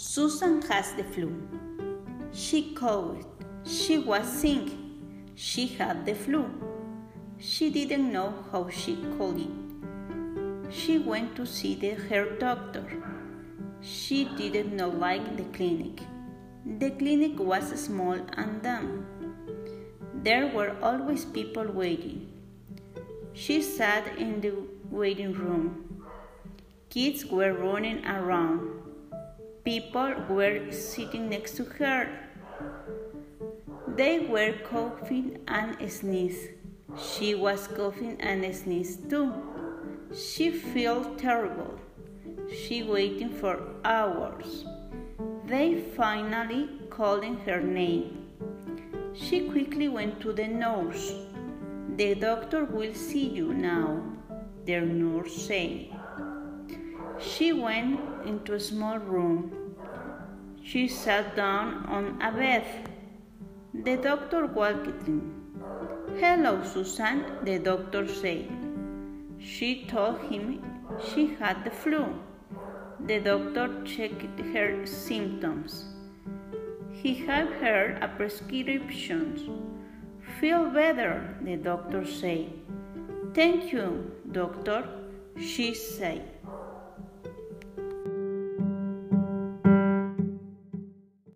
Susan has the flu. She coughed. She was sick. She had the flu. She didn't know how she called it. She went to see the her doctor. She did not know like the clinic. The clinic was small and dumb. There were always people waiting. She sat in the waiting room. Kids were running around. People were sitting next to her. They were coughing and sneezing. She was coughing and sneezing too. She felt terrible. She waited for hours. They finally called her name. She quickly went to the nurse. The doctor will see you now, the nurse said. She went into a small room. She sat down on a bed. The doctor walked in. Hello, Susan, the doctor said. She told him she had the flu. The doctor checked her symptoms. He gave her a prescription. Feel better, the doctor said. Thank you, doctor, she said.